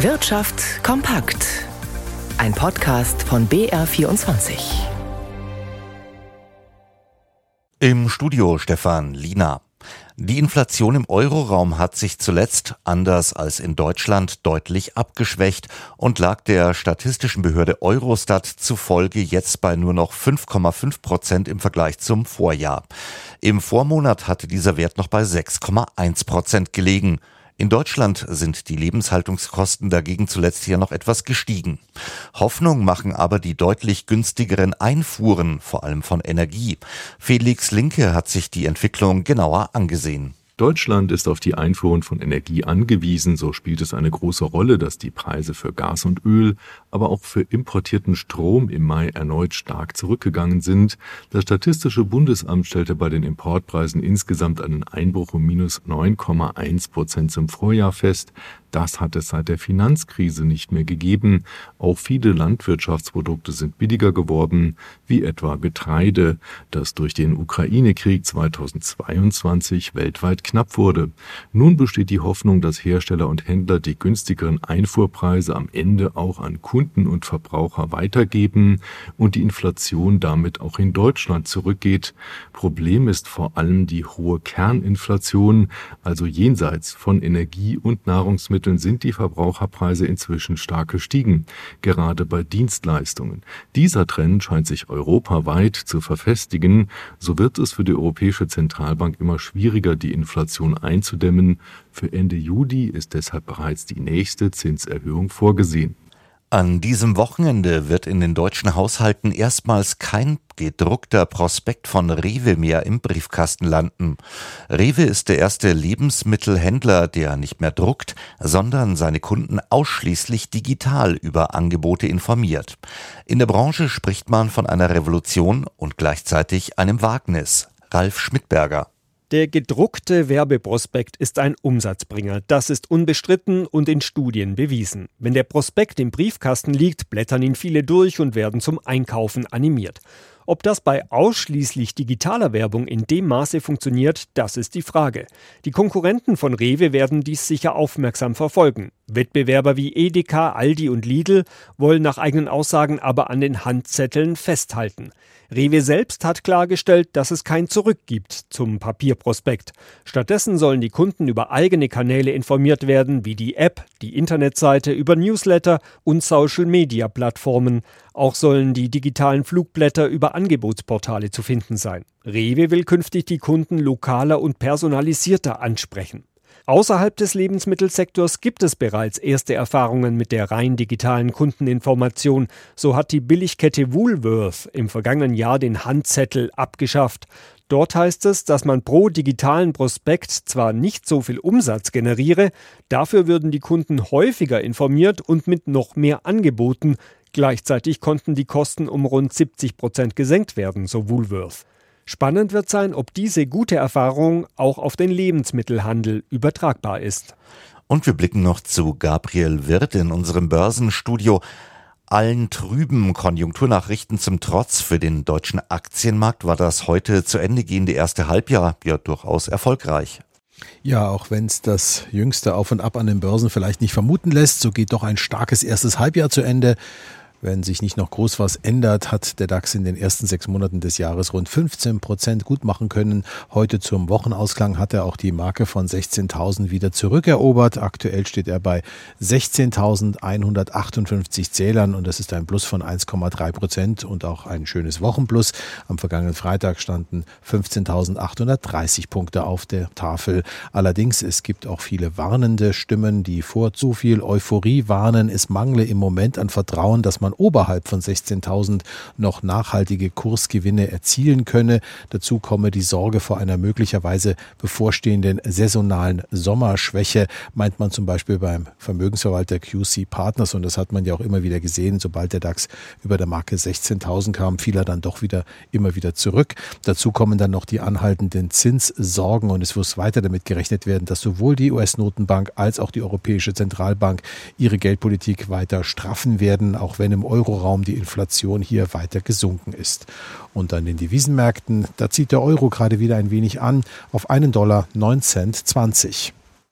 Wirtschaft kompakt. Ein Podcast von BR24. Im Studio Stefan Lina. Die Inflation im Euroraum hat sich zuletzt, anders als in Deutschland, deutlich abgeschwächt und lag der statistischen Behörde Eurostat zufolge jetzt bei nur noch 5,5 Prozent im Vergleich zum Vorjahr. Im Vormonat hatte dieser Wert noch bei 6,1 Prozent gelegen. In Deutschland sind die Lebenshaltungskosten dagegen zuletzt hier noch etwas gestiegen. Hoffnung machen aber die deutlich günstigeren Einfuhren, vor allem von Energie. Felix Linke hat sich die Entwicklung genauer angesehen. Deutschland ist auf die Einfuhren von Energie angewiesen, so spielt es eine große Rolle, dass die Preise für Gas und Öl, aber auch für importierten Strom im Mai erneut stark zurückgegangen sind. Das Statistische Bundesamt stellte bei den Importpreisen insgesamt einen Einbruch um minus 9,1 Prozent zum Vorjahr fest. Das hat es seit der Finanzkrise nicht mehr gegeben. Auch viele Landwirtschaftsprodukte sind billiger geworden, wie etwa Getreide, das durch den Ukraine-Krieg 2022 weltweit knapp wurde. Nun besteht die Hoffnung, dass Hersteller und Händler die günstigeren Einfuhrpreise am Ende auch an Kunden und Verbraucher weitergeben und die Inflation damit auch in Deutschland zurückgeht. Problem ist vor allem die hohe Kerninflation, also jenseits von Energie und Nahrungsmitteln sind die Verbraucherpreise inzwischen stark gestiegen, gerade bei Dienstleistungen. Dieser Trend scheint sich europaweit zu verfestigen, so wird es für die Europäische Zentralbank immer schwieriger, die Inflation einzudämmen. Für Ende Juli ist deshalb bereits die nächste Zinserhöhung vorgesehen. An diesem Wochenende wird in den deutschen Haushalten erstmals kein gedruckter Prospekt von Rewe mehr im Briefkasten landen. Rewe ist der erste Lebensmittelhändler, der nicht mehr druckt, sondern seine Kunden ausschließlich digital über Angebote informiert. In der Branche spricht man von einer Revolution und gleichzeitig einem Wagnis. Ralf Schmidberger. Der gedruckte Werbeprospekt ist ein Umsatzbringer. Das ist unbestritten und in Studien bewiesen. Wenn der Prospekt im Briefkasten liegt, blättern ihn viele durch und werden zum Einkaufen animiert. Ob das bei ausschließlich digitaler Werbung in dem Maße funktioniert, das ist die Frage. Die Konkurrenten von Rewe werden dies sicher aufmerksam verfolgen. Wettbewerber wie Edeka, Aldi und Lidl wollen nach eigenen Aussagen aber an den Handzetteln festhalten. Rewe selbst hat klargestellt, dass es kein Zurück gibt zum Papierprospekt. Stattdessen sollen die Kunden über eigene Kanäle informiert werden, wie die App, die Internetseite, über Newsletter und Social-Media-Plattformen. Auch sollen die digitalen Flugblätter über Angebotsportale zu finden sein. Rewe will künftig die Kunden lokaler und personalisierter ansprechen. Außerhalb des Lebensmittelsektors gibt es bereits erste Erfahrungen mit der rein digitalen Kundeninformation. So hat die Billigkette Woolworth im vergangenen Jahr den Handzettel abgeschafft. Dort heißt es, dass man pro digitalen Prospekt zwar nicht so viel Umsatz generiere, dafür würden die Kunden häufiger informiert und mit noch mehr Angeboten. Gleichzeitig konnten die Kosten um rund 70 Prozent gesenkt werden, so Woolworth. Spannend wird sein, ob diese gute Erfahrung auch auf den Lebensmittelhandel übertragbar ist. Und wir blicken noch zu Gabriel Wirth in unserem Börsenstudio. Allen trüben Konjunkturnachrichten zum Trotz für den deutschen Aktienmarkt war das heute zu Ende gehende erste Halbjahr ja durchaus erfolgreich. Ja, auch wenn es das jüngste Auf und Ab an den Börsen vielleicht nicht vermuten lässt, so geht doch ein starkes erstes Halbjahr zu Ende. Wenn sich nicht noch groß was ändert, hat der DAX in den ersten sechs Monaten des Jahres rund 15 Prozent gut machen können. Heute zum Wochenausklang hat er auch die Marke von 16.000 wieder zurückerobert. Aktuell steht er bei 16.158 Zählern und das ist ein Plus von 1,3 Prozent und auch ein schönes Wochenplus. Am vergangenen Freitag standen 15.830 Punkte auf der Tafel. Allerdings, es gibt auch viele warnende Stimmen, die vor zu viel Euphorie warnen. Es mangle im Moment an Vertrauen, dass man man oberhalb von 16.000 noch nachhaltige Kursgewinne erzielen könne. Dazu komme die Sorge vor einer möglicherweise bevorstehenden saisonalen Sommerschwäche, meint man zum Beispiel beim Vermögensverwalter QC Partners. Und das hat man ja auch immer wieder gesehen. Sobald der DAX über der Marke 16.000 kam, fiel er dann doch wieder immer wieder zurück. Dazu kommen dann noch die anhaltenden Zinssorgen und es muss weiter damit gerechnet werden, dass sowohl die US-Notenbank als auch die Europäische Zentralbank ihre Geldpolitik weiter straffen werden, auch wenn im Euroraum die Inflation hier weiter gesunken ist. Und an den Devisenmärkten, da zieht der Euro gerade wieder ein wenig an auf einen Dollar 9 Cent 20.